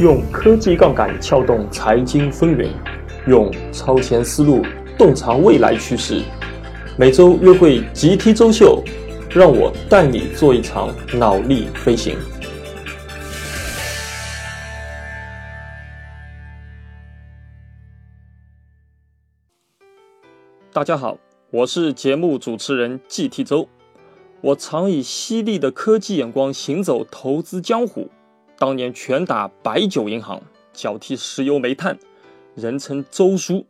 用科技杠杆撬动财经风云，用超前思路洞察未来趋势。每周约会 GT 周秀，让我带你做一场脑力飞行。大家好，我是节目主持人 GT 周。我常以犀利的科技眼光行走投资江湖。当年拳打白酒银行，脚踢石油煤炭，人称周叔。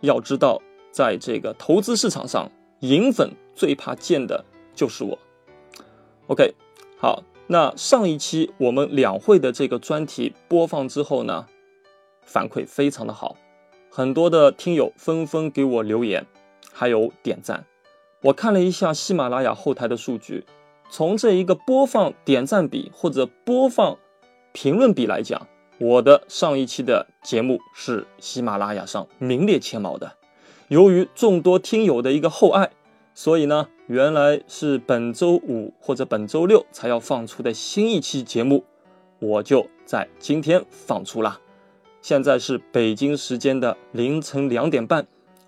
要知道，在这个投资市场上，银粉最怕见的就是我。OK，好，那上一期我们两会的这个专题播放之后呢，反馈非常的好，很多的听友纷纷给我留言，还有点赞。我看了一下喜马拉雅后台的数据，从这一个播放点赞比或者播放。评论比来讲，我的上一期的节目是喜马拉雅上名列前茅的。由于众多听友的一个厚爱，所以呢，原来是本周五或者本周六才要放出的新一期节目，我就在今天放出了。现在是北京时间的凌晨两点半，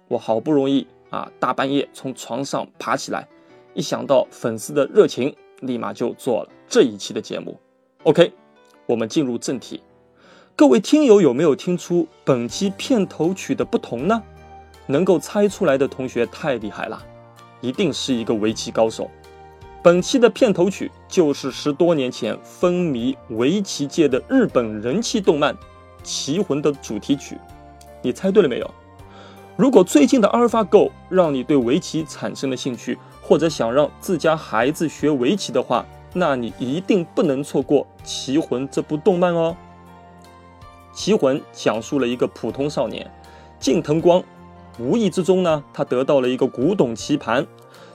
我好不容易啊，大半夜从床上爬起来，一想到粉丝的热情，立马就做了这一期的节目。OK。我们进入正题，各位听友有没有听出本期片头曲的不同呢？能够猜出来的同学太厉害了，一定是一个围棋高手。本期的片头曲就是十多年前风靡围棋界的日本人气动漫《棋魂》的主题曲。你猜对了没有？如果最近的 AlphaGo 让你对围棋产生了兴趣，或者想让自家孩子学围棋的话，那你一定不能错过《棋魂》这部动漫哦。《棋魂》讲述了一个普通少年近藤光，无意之中呢，他得到了一个古董棋盘，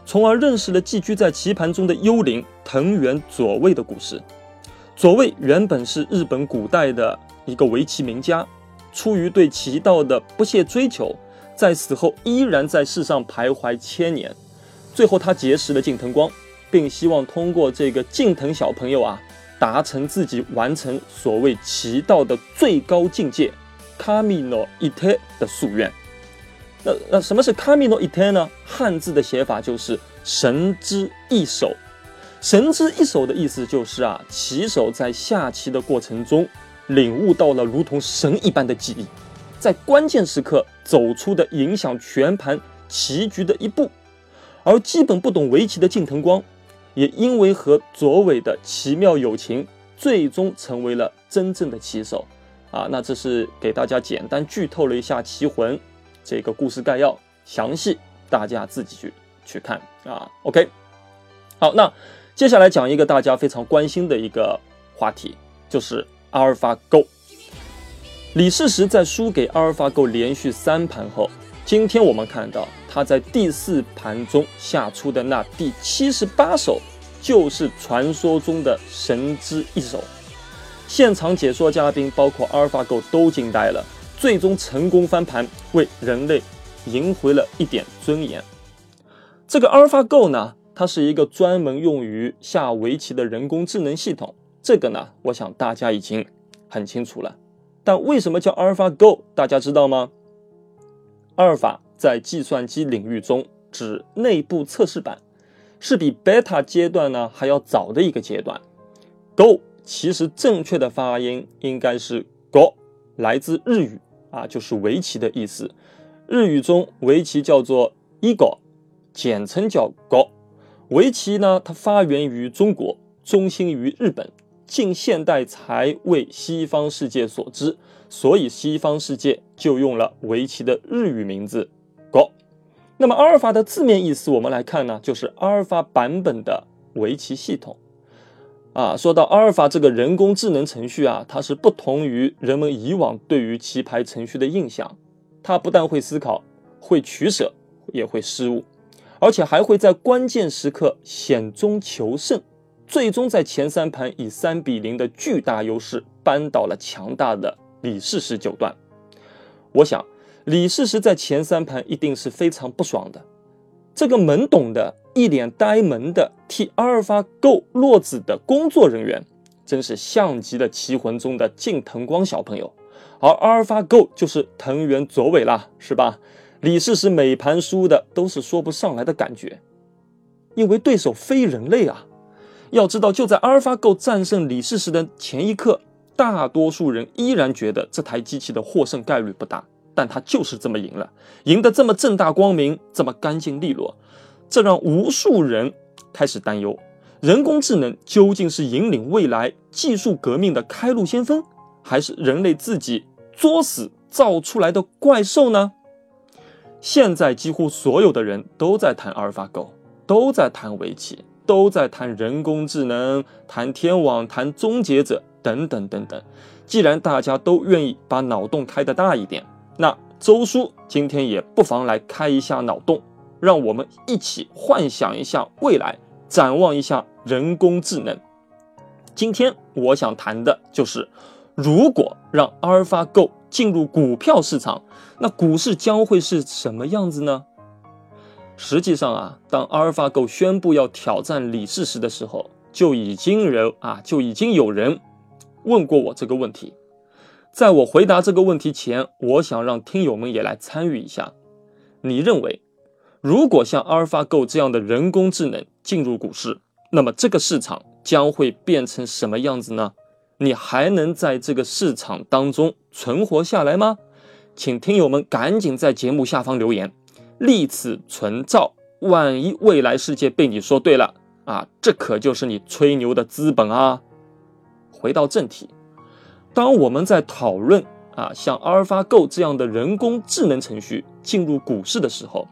从而认识了寄居在棋盘中的幽灵藤原左卫的故事。左卫原本是日本古代的一个围棋名家，出于对棋道的不懈追求，在死后依然在世上徘徊千年。最后，他结识了近藤光。并希望通过这个近藤小朋友啊，达成自己完成所谓棋道的最高境界 kaminoit 的夙愿。那那什么是 kaminoit 呢？汉字的写法就是神之一手。神之一手的意思就是啊，棋手在下棋的过程中领悟到了如同神一般的技艺，在关键时刻走出的影响全盘棋局的一步。而基本不懂围棋的近藤光。也因为和左伟的奇妙友情，最终成为了真正的棋手，啊，那这是给大家简单剧透了一下《棋魂》这个故事概要，详细大家自己去去看啊。OK，好，那接下来讲一个大家非常关心的一个话题，就是阿尔法 Go。李世石在输给阿尔法 Go 连续三盘后，今天我们看到。他在第四盘中下出的那第七十八手，就是传说中的神之一手。现场解说嘉宾包括阿尔法狗都惊呆了，最终成功翻盘，为人类赢回了一点尊严。这个阿尔法狗呢，它是一个专门用于下围棋的人工智能系统。这个呢，我想大家已经很清楚了。但为什么叫阿尔法狗？大家知道吗？阿尔法。在计算机领域中，指内部测试版，是比 beta 阶段呢还要早的一个阶段。Go 其实正确的发音应该是 Go，来自日语啊，就是围棋的意思。日语中围棋叫做 Ego，简称叫 Go。围棋呢，它发源于中国，中心于日本，近现代才为西方世界所知，所以西方世界就用了围棋的日语名字。Go，那么阿尔法的字面意思，我们来看呢，就是阿尔法版本的围棋系统。啊，说到阿尔法这个人工智能程序啊，它是不同于人们以往对于棋牌程序的印象。它不但会思考，会取舍，也会失误，而且还会在关键时刻险中求胜，最终在前三盘以三比零的巨大优势扳倒了强大的李世石九段。我想。李世石在前三盘一定是非常不爽的。这个懵懂的、一脸呆萌的替阿尔法 Go 落子的工作人员，真是像极了《棋魂》中的近藤光小朋友，而阿尔法 Go 就是藤原佐尾啦，是吧？李世石每盘输的都是说不上来的感觉，因为对手非人类啊！要知道，就在阿尔法 Go 战胜李世石的前一刻，大多数人依然觉得这台机器的获胜概率不大，但他就是这么赢了，赢得这么正大光明，这么干净利落，这让无数人开始担忧：人工智能究竟是引领未来技术革命的开路先锋，还是人类自己作死造出来的怪兽呢？现在几乎所有的人都在谈阿尔法狗，都在谈围棋，都在谈人工智能、谈天网、谈终结者等等等等。既然大家都愿意把脑洞开得大一点，那周叔今天也不妨来开一下脑洞，让我们一起幻想一下未来，展望一下人工智能。今天我想谈的就是，如果让阿尔法狗进入股票市场。那股市将会是什么样子呢？实际上啊，当阿尔法狗宣布要挑战李世石的时候，就已经人啊就已经有人问过我这个问题。在我回答这个问题前，我想让听友们也来参与一下。你认为，如果像阿尔法狗这样的人工智能进入股市，那么这个市场将会变成什么样子呢？你还能在这个市场当中存活下来吗？请听友们赶紧在节目下方留言，立此存照。万一未来世界被你说对了啊，这可就是你吹牛的资本啊！回到正题，当我们在讨论啊像阿尔法 Go 这样的人工智能程序进入股市的时候，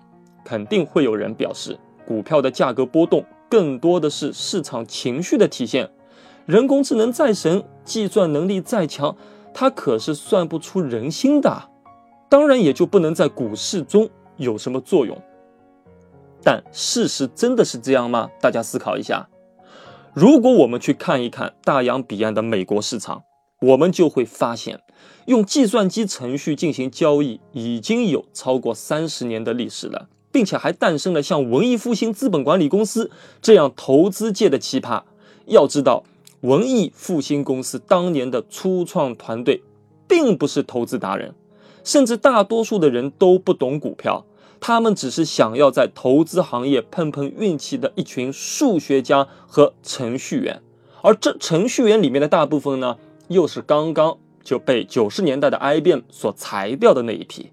肯定会有人表示，股票的价格波动更多的是市场情绪的体现。人工智能再神，计算能力再强，它可是算不出人心的。当然也就不能在股市中有什么作用，但事实真的是这样吗？大家思考一下。如果我们去看一看大洋彼岸的美国市场，我们就会发现，用计算机程序进行交易已经有超过三十年的历史了，并且还诞生了像文艺复兴资本管理公司这样投资界的奇葩。要知道，文艺复兴公司当年的初创团队并不是投资达人。甚至大多数的人都不懂股票，他们只是想要在投资行业碰碰运气的一群数学家和程序员，而这程序员里面的大部分呢，又是刚刚就被九十年代的 IBM 所裁掉的那一批。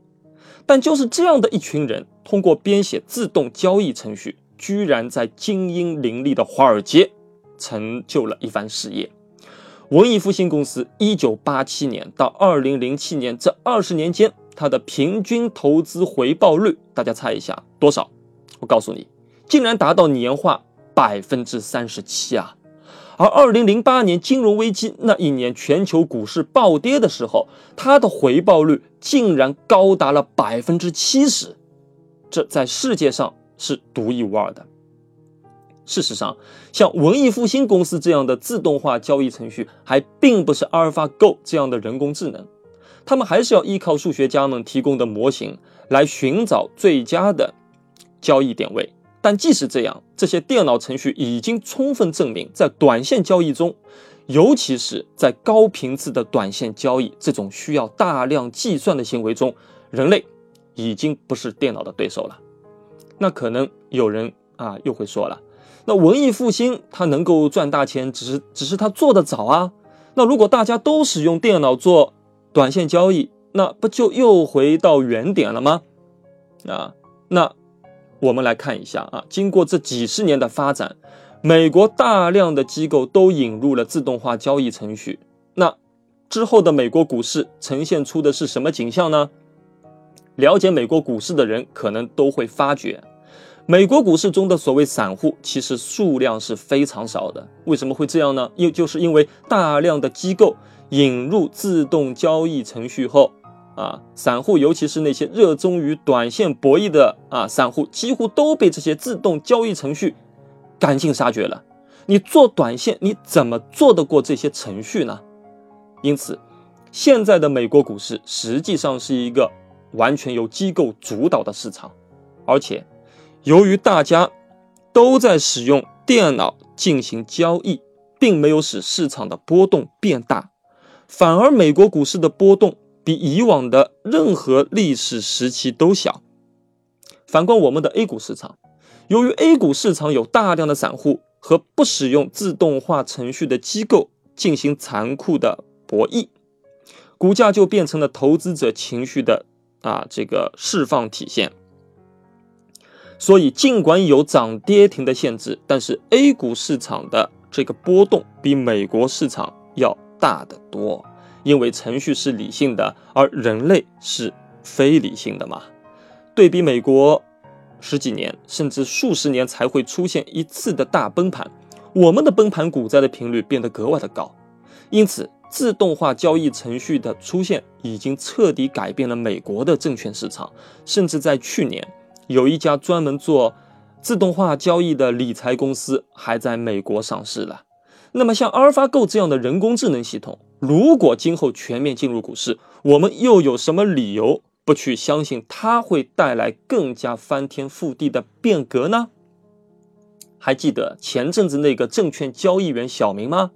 但就是这样的一群人，通过编写自动交易程序，居然在精英林立的华尔街成就了一番事业。文艺复兴公司一九八七年到二零零七年这二十年间，它的平均投资回报率，大家猜一下多少？我告诉你，竟然达到年化百分之三十七啊！而二零零八年金融危机那一年，全球股市暴跌的时候，它的回报率竟然高达了百分之七十，这在世界上是独一无二的。事实上，像文艺复兴公司这样的自动化交易程序，还并不是阿尔法 Go 这样的人工智能，他们还是要依靠数学家们提供的模型来寻找最佳的交易点位。但即使这样，这些电脑程序已经充分证明，在短线交易中，尤其是在高频次的短线交易这种需要大量计算的行为中，人类已经不是电脑的对手了。那可能有人啊又会说了。那文艺复兴它能够赚大钱，只是只是它做的早啊。那如果大家都使用电脑做短线交易，那不就又回到原点了吗？啊，那我们来看一下啊，经过这几十年的发展，美国大量的机构都引入了自动化交易程序。那之后的美国股市呈现出的是什么景象呢？了解美国股市的人可能都会发觉。美国股市中的所谓散户，其实数量是非常少的。为什么会这样呢？因就是因为大量的机构引入自动交易程序后，啊，散户尤其是那些热衷于短线博弈的啊散户，几乎都被这些自动交易程序赶尽杀绝了。你做短线，你怎么做得过这些程序呢？因此，现在的美国股市实际上是一个完全由机构主导的市场，而且。由于大家都在使用电脑进行交易，并没有使市场的波动变大，反而美国股市的波动比以往的任何历史时期都小。反观我们的 A 股市场，由于 A 股市场有大量的散户和不使用自动化程序的机构进行残酷的博弈，股价就变成了投资者情绪的啊这个释放体现。所以，尽管有涨跌停的限制，但是 A 股市场的这个波动比美国市场要大得多，因为程序是理性的，而人类是非理性的嘛。对比美国十几年甚至数十年才会出现一次的大崩盘，我们的崩盘股灾的频率变得格外的高。因此，自动化交易程序的出现已经彻底改变了美国的证券市场，甚至在去年。有一家专门做自动化交易的理财公司还在美国上市了。那么，像阿尔法狗这样的人工智能系统，如果今后全面进入股市，我们又有什么理由不去相信它会带来更加翻天覆地的变革呢？还记得前阵子那个证券交易员小明吗？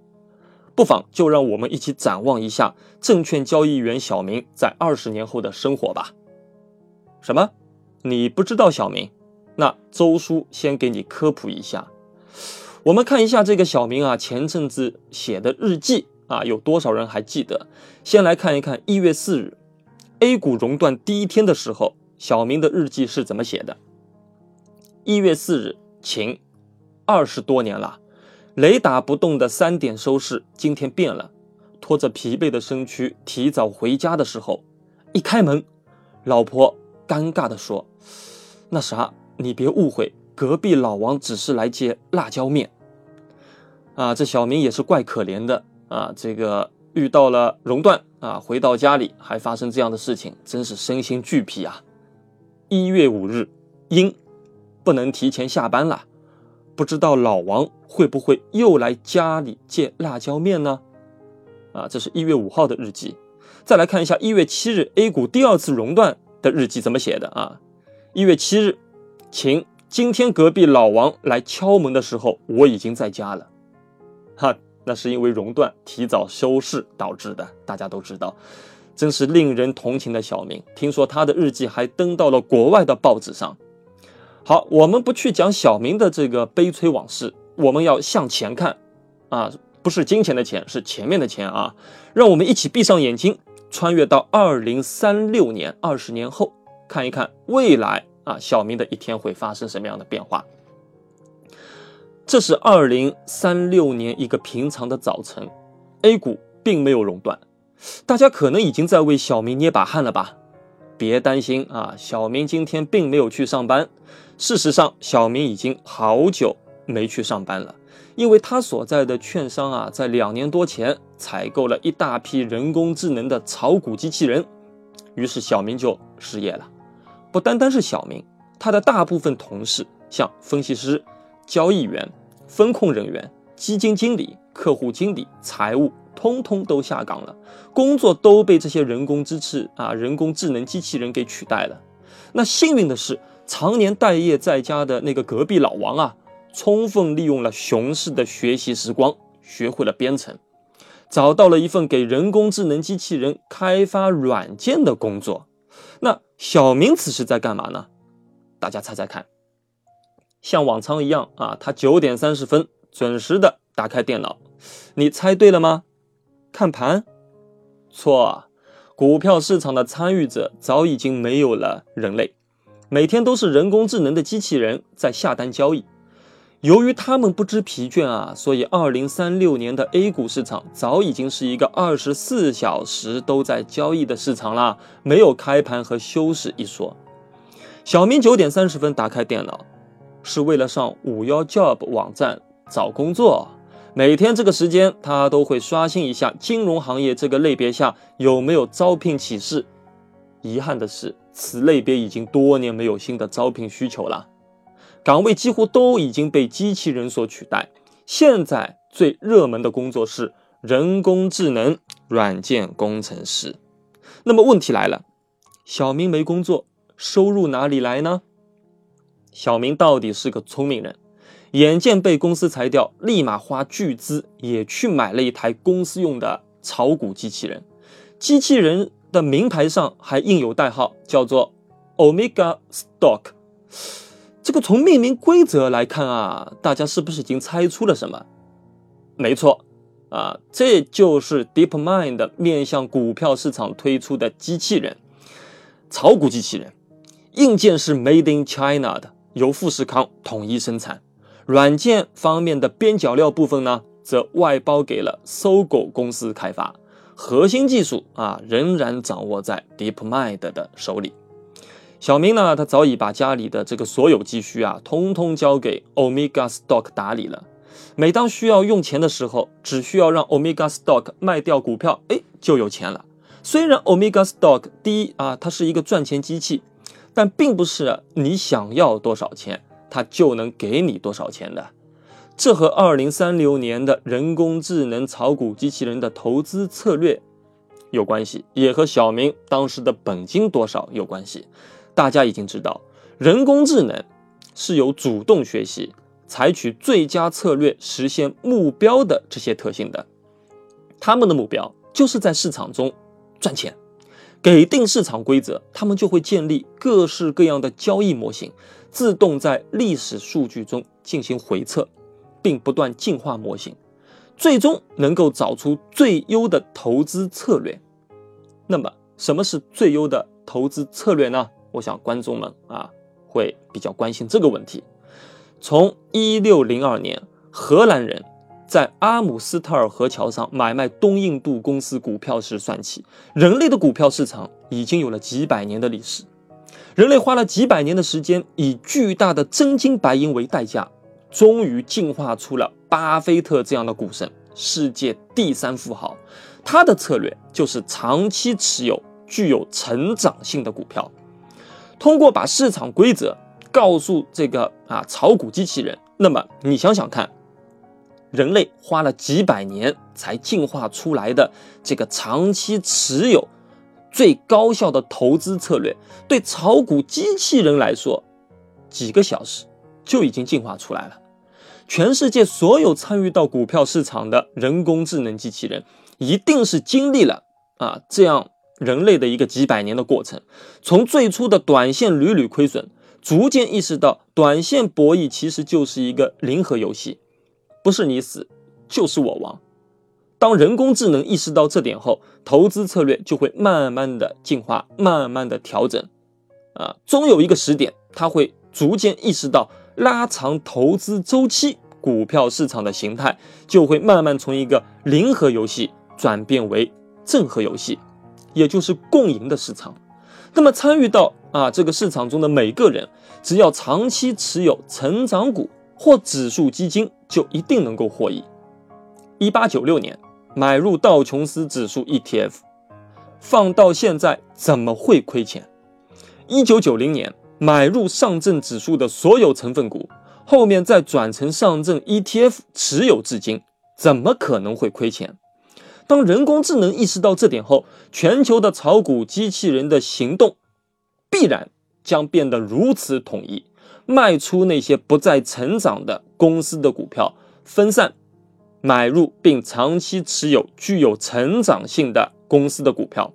不妨就让我们一起展望一下证券交易员小明在二十年后的生活吧。什么？你不知道小明，那周叔先给你科普一下。我们看一下这个小明啊，前阵子写的日记啊，有多少人还记得？先来看一看一月四日 A 股熔断第一天的时候，小明的日记是怎么写的？一月四日晴，二十多年了，雷打不动的三点收市，今天变了。拖着疲惫的身躯提早回家的时候，一开门，老婆。尴尬的说：“那啥，你别误会，隔壁老王只是来接辣椒面。啊，这小明也是怪可怜的啊，这个遇到了熔断啊，回到家里还发生这样的事情，真是身心俱疲啊。一月五日，阴，不能提前下班了，不知道老王会不会又来家里借辣椒面呢？啊，这是一月五号的日记。再来看一下一月七日 A 股第二次熔断。”的日记怎么写的啊？一月七日，晴。今天隔壁老王来敲门的时候，我已经在家了。哈，那是因为熔断提早收市导致的。大家都知道，真是令人同情的小明。听说他的日记还登到了国外的报纸上。好，我们不去讲小明的这个悲催往事，我们要向前看啊，不是金钱的钱，是前面的钱啊。让我们一起闭上眼睛。穿越到二零三六年，二十年后，看一看未来啊，小明的一天会发生什么样的变化？这是二零三六年一个平常的早晨，A 股并没有熔断，大家可能已经在为小明捏把汗了吧？别担心啊，小明今天并没有去上班。事实上，小明已经好久没去上班了。因为他所在的券商啊，在两年多前采购了一大批人工智能的炒股机器人，于是小明就失业了。不单单是小明，他的大部分同事，像分析师、交易员、风控人员、基金经理、客户经理、财务，通通都下岗了，工作都被这些人工支持啊，人工智能机器人给取代了。那幸运的是，常年待业在家的那个隔壁老王啊。充分利用了熊市的学习时光，学会了编程，找到了一份给人工智能机器人开发软件的工作。那小明此时在干嘛呢？大家猜猜看。像往常一样啊，他九点三十分准时的打开电脑。你猜对了吗？看盘？错，股票市场的参与者早已经没有了人类，每天都是人工智能的机器人在下单交易。由于他们不知疲倦啊，所以二零三六年的 A 股市场早已经是一个二十四小时都在交易的市场了，没有开盘和休市一说。小明九点三十分打开电脑，是为了上五幺 Job 网站找工作。每天这个时间，他都会刷新一下金融行业这个类别下有没有招聘启事。遗憾的是，此类别已经多年没有新的招聘需求了。岗位几乎都已经被机器人所取代。现在最热门的工作是人工智能软件工程师。那么问题来了，小明没工作，收入哪里来呢？小明到底是个聪明人，眼见被公司裁掉，立马花巨资也去买了一台公司用的炒股机器人。机器人的名牌上还印有代号，叫做 Omega Stock。这个从命名规则来看啊，大家是不是已经猜出了什么？没错，啊，这就是 DeepMind 面向股票市场推出的机器人，炒股机器人。硬件是 Made in China 的，由富士康统一生产。软件方面的边角料部分呢，则外包给了搜狗公司开发。核心技术啊，仍然掌握在 DeepMind 的手里。小明呢，他早已把家里的这个所有积蓄啊，通通交给 Omega Stock 打理了。每当需要用钱的时候，只需要让 Omega Stock 卖掉股票，哎，就有钱了。虽然 Omega Stock 第一啊，它是一个赚钱机器。但并不是你想要多少钱，它就能给你多少钱的。这和二零三六年的人工智能炒股机器人的投资策略有关系，也和小明当时的本金多少有关系。大家已经知道，人工智能是有主动学习、采取最佳策略、实现目标的这些特性的。他们的目标就是在市场中赚钱。给定市场规则，他们就会建立各式各样的交易模型，自动在历史数据中进行回测，并不断进化模型，最终能够找出最优的投资策略。那么，什么是最优的投资策略呢？我想观众们啊会比较关心这个问题。从一六零二年，荷兰人。在阿姆斯特尔河桥上买卖东印度公司股票时算起，人类的股票市场已经有了几百年的历史。人类花了几百年的时间，以巨大的真金白银为代价，终于进化出了巴菲特这样的股神，世界第三富豪。他的策略就是长期持有具有成长性的股票，通过把市场规则告诉这个啊炒股机器人。那么你想想看。人类花了几百年才进化出来的这个长期持有最高效的投资策略，对炒股机器人来说，几个小时就已经进化出来了。全世界所有参与到股票市场的人工智能机器人，一定是经历了啊这样人类的一个几百年的过程，从最初的短线屡屡亏损，逐渐意识到短线博弈其实就是一个零和游戏。不是你死，就是我亡。当人工智能意识到这点后，投资策略就会慢慢的进化，慢慢的调整。啊，终有一个时点，它会逐渐意识到拉长投资周期，股票市场的形态就会慢慢从一个零和游戏转变为正和游戏，也就是共赢的市场。那么参与到啊这个市场中的每个人，只要长期持有成长股。或指数基金就一定能够获益。一八九六年买入道琼斯指数 ETF，放到现在怎么会亏钱？一九九零年买入上证指数的所有成分股，后面再转成上证 ETF 持有至今，怎么可能会亏钱？当人工智能意识到这点后，全球的炒股机器人的行动必然将变得如此统一。卖出那些不再成长的公司的股票，分散买入并长期持有具有成长性的公司的股票。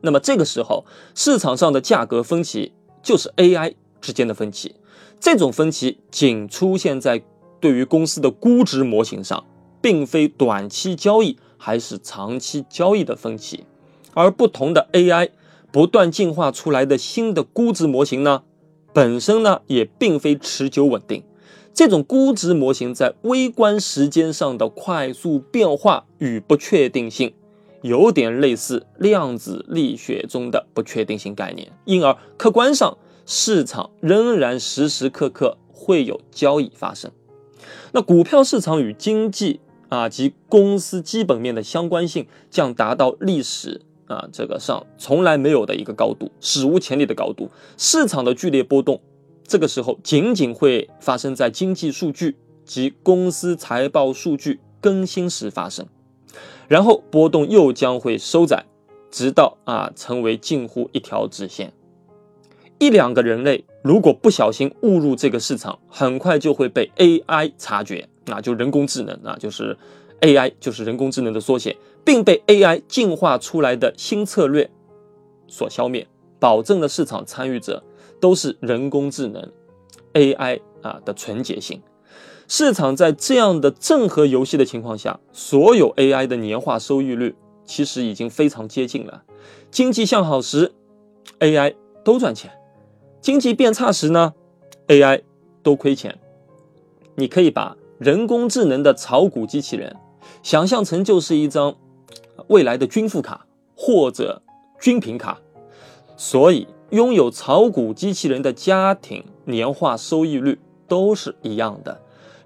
那么这个时候，市场上的价格分歧就是 AI 之间的分歧。这种分歧仅出现在对于公司的估值模型上，并非短期交易还是长期交易的分歧。而不同的 AI 不断进化出来的新的估值模型呢？本身呢也并非持久稳定，这种估值模型在微观时间上的快速变化与不确定性，有点类似量子力学中的不确定性概念，因而客观上市场仍然时时刻刻会有交易发生。那股票市场与经济啊及公司基本面的相关性将达到历史。啊，这个上从来没有的一个高度，史无前例的高度。市场的剧烈波动，这个时候仅仅会发生在经济数据及公司财报数据更新时发生，然后波动又将会收窄，直到啊成为近乎一条直线。一两个人类如果不小心误入这个市场，很快就会被 AI 察觉，那就人工智能啊，就是 AI 就是人工智能的缩写，并被 AI 进化出来的新策略所消灭，保证了市场参与者都是人工智能 AI 啊的纯洁性。市场在这样的正和游戏的情况下，所有 AI 的年化收益率其实已经非常接近了。经济向好时，AI 都赚钱。经济变差时呢，AI 都亏钱。你可以把人工智能的炒股机器人想象成就是一张未来的军富卡或者军品卡，所以拥有炒股机器人的家庭年化收益率都是一样的。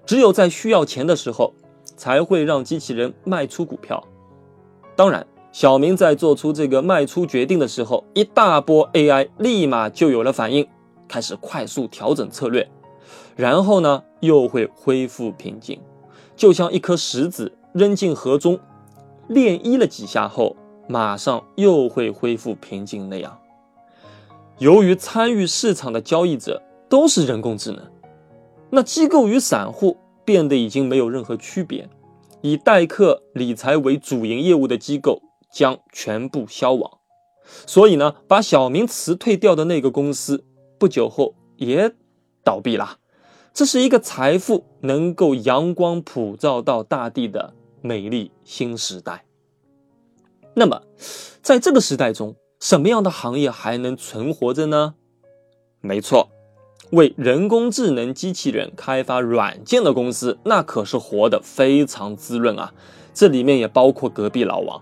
只有在需要钱的时候，才会让机器人卖出股票。当然。小明在做出这个卖出决定的时候，一大波 AI 立马就有了反应，开始快速调整策略，然后呢又会恢复平静，就像一颗石子扔进河中，涟漪了几下后，马上又会恢复平静那样。由于参与市场的交易者都是人工智能，那机构与散户变得已经没有任何区别，以代客理财为主营业务的机构。将全部消亡，所以呢，把小明辞退掉的那个公司，不久后也倒闭了。这是一个财富能够阳光普照到大地的美丽新时代。那么，在这个时代中，什么样的行业还能存活着呢？没错，为人工智能机器人开发软件的公司，那可是活得非常滋润啊。这里面也包括隔壁老王。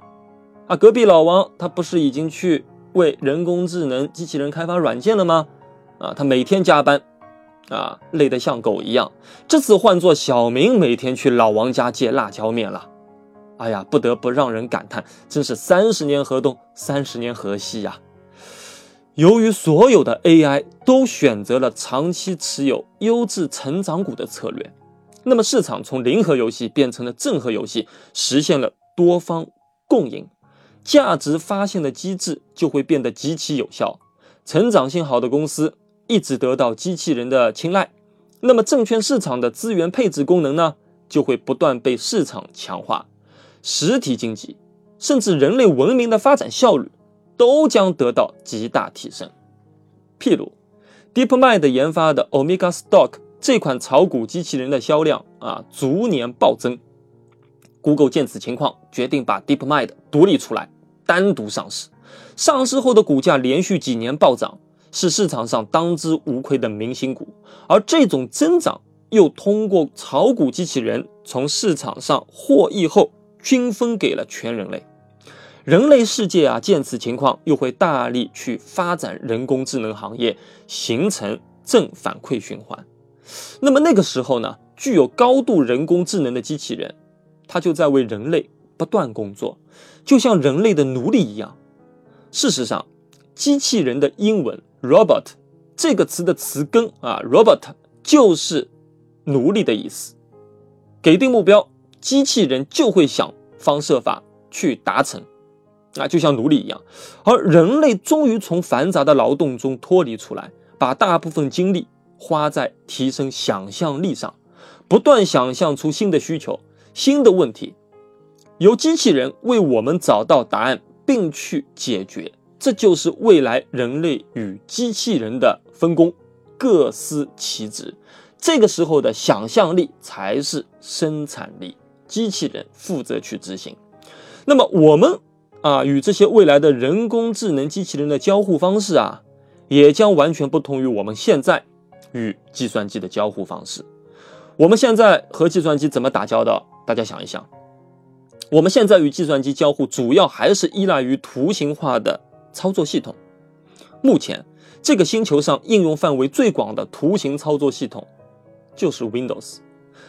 啊，隔壁老王他不是已经去为人工智能机器人开发软件了吗？啊，他每天加班，啊，累得像狗一样。这次换做小明每天去老王家借辣椒面了，哎呀，不得不让人感叹，真是三十年河东，三十年河西呀。由于所有的 AI 都选择了长期持有优质成长股的策略，那么市场从零和游戏变成了正和游戏，实现了多方共赢。价值发现的机制就会变得极其有效，成长性好的公司一直得到机器人的青睐，那么证券市场的资源配置功能呢，就会不断被市场强化，实体经济甚至人类文明的发展效率都将得到极大提升。譬如，DeepMind 研发的 Omega Stock 这款炒股机器人的销量啊，逐年暴增，Google 见此情况，决定把 DeepMind 独立出来。单独上市，上市后的股价连续几年暴涨，是市场上当之无愧的明星股。而这种增长又通过炒股机器人从市场上获益后，均分给了全人类。人类世界啊，见此情况又会大力去发展人工智能行业，形成正反馈循环。那么那个时候呢，具有高度人工智能的机器人，它就在为人类不断工作。就像人类的奴隶一样。事实上，机器人的英文 “robot” 这个词的词根啊，“robot” 就是奴隶的意思。给定目标，机器人就会想方设法去达成，啊，就像奴隶一样。而人类终于从繁杂的劳动中脱离出来，把大部分精力花在提升想象力上，不断想象出新的需求、新的问题。由机器人为我们找到答案，并去解决，这就是未来人类与机器人的分工，各司其职。这个时候的想象力才是生产力，机器人负责去执行。那么我们啊，与这些未来的人工智能机器人的交互方式啊，也将完全不同于我们现在与计算机的交互方式。我们现在和计算机怎么打交道？大家想一想。我们现在与计算机交互，主要还是依赖于图形化的操作系统。目前，这个星球上应用范围最广的图形操作系统就是 Windows。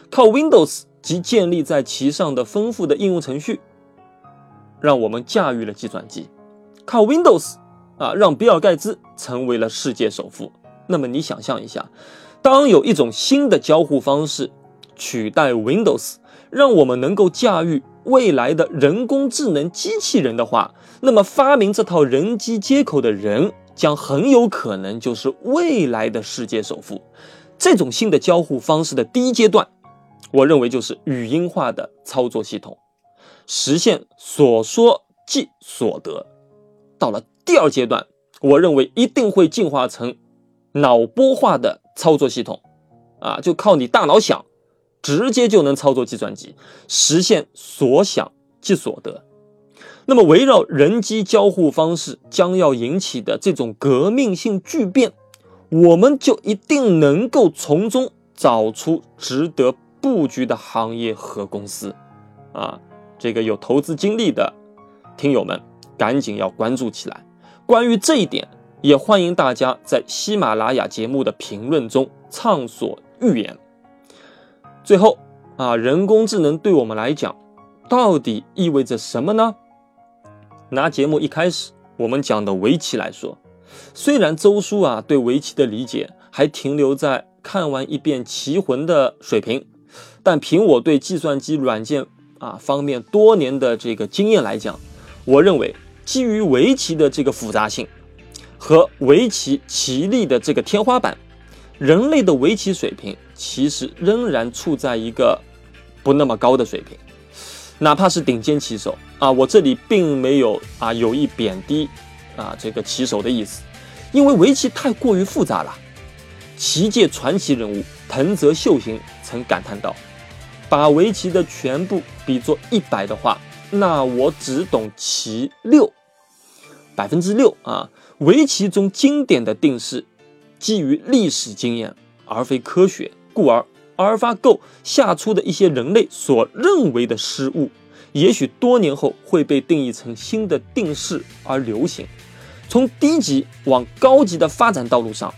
靠 Windows 及建立在其上的丰富的应用程序，让我们驾驭了计算机。靠 Windows 啊，让比尔盖茨成为了世界首富。那么，你想象一下，当有一种新的交互方式取代 Windows，让我们能够驾驭。未来的人工智能机器人的话，那么发明这套人机接口的人将很有可能就是未来的世界首富。这种新的交互方式的第一阶段，我认为就是语音化的操作系统，实现所说即所得。到了第二阶段，我认为一定会进化成脑波化的操作系统，啊，就靠你大脑想，直接就能操作计算机，实现所想即所得。那么，围绕人机交互方式将要引起的这种革命性巨变。我们就一定能够从中找出值得布局的行业和公司，啊，这个有投资经历的听友们赶紧要关注起来。关于这一点，也欢迎大家在喜马拉雅节目的评论中畅所欲言。最后啊，人工智能对我们来讲到底意味着什么呢？拿节目一开始我们讲的围棋来说。虽然周叔啊对围棋的理解还停留在看完一遍《棋魂》的水平，但凭我对计算机软件啊方面多年的这个经验来讲，我认为基于围棋的这个复杂性和围棋棋力的这个天花板，人类的围棋水平其实仍然处在一个不那么高的水平，哪怕是顶尖棋手啊，我这里并没有啊有意贬低。啊，这个棋手的意思，因为围棋太过于复杂了。棋界传奇人物藤泽秀行曾感叹道：“把围棋的全部比作一百的话，那我只懂其六，百分之六啊。围棋中经典的定式基于历史经验，而非科学，故而阿尔法 Go 下出的一些人类所认为的失误，也许多年后会被定义成新的定式而流行。”从低级往高级的发展道路上，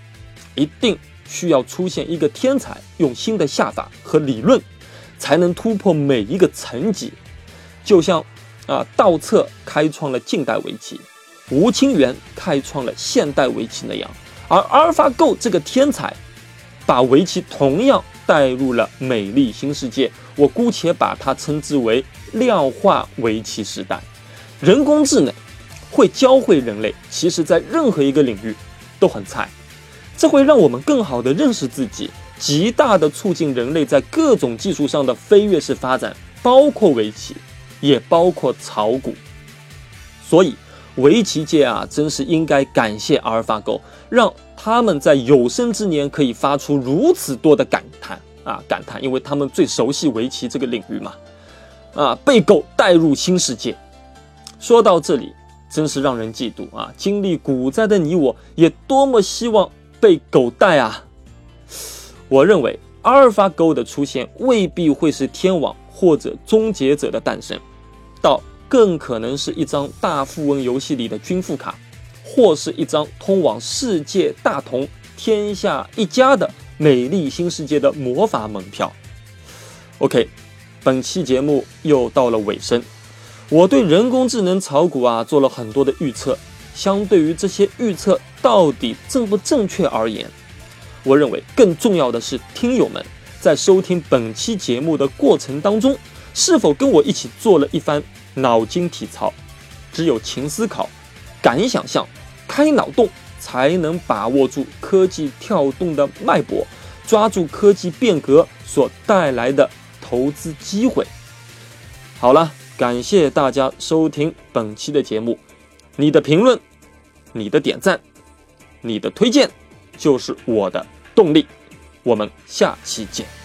一定需要出现一个天才，用新的下法和理论，才能突破每一个层级。就像啊，道策开创了近代围棋，吴清源开创了现代围棋那样，而阿尔法 Go 这个天才，把围棋同样带入了美丽新世界。我姑且把它称之为量化围棋时代，人工智能。会教会人类，其实在任何一个领域都很菜，这会让我们更好的认识自己，极大的促进人类在各种技术上的飞跃式发展，包括围棋，也包括炒股。所以，围棋界啊，真是应该感谢阿尔法狗，让他们在有生之年可以发出如此多的感叹啊感叹，因为他们最熟悉围棋这个领域嘛，啊，被狗带入新世界。说到这里。真是让人嫉妒啊！经历股灾的你我，也多么希望被狗带啊！我认为阿尔法狗的出现未必会是天网或者终结者的诞生，到更可能是一张大富翁游戏里的军富卡，或是一张通往世界大同、天下一家的美丽新世界的魔法门票。OK，本期节目又到了尾声。我对人工智能炒股啊做了很多的预测，相对于这些预测到底正不正确而言，我认为更重要的是听友们在收听本期节目的过程当中，是否跟我一起做了一番脑筋体操。只有勤思考、敢想象、开脑洞，才能把握住科技跳动的脉搏，抓住科技变革所带来的投资机会。好了。感谢大家收听本期的节目，你的评论、你的点赞、你的推荐，就是我的动力。我们下期见。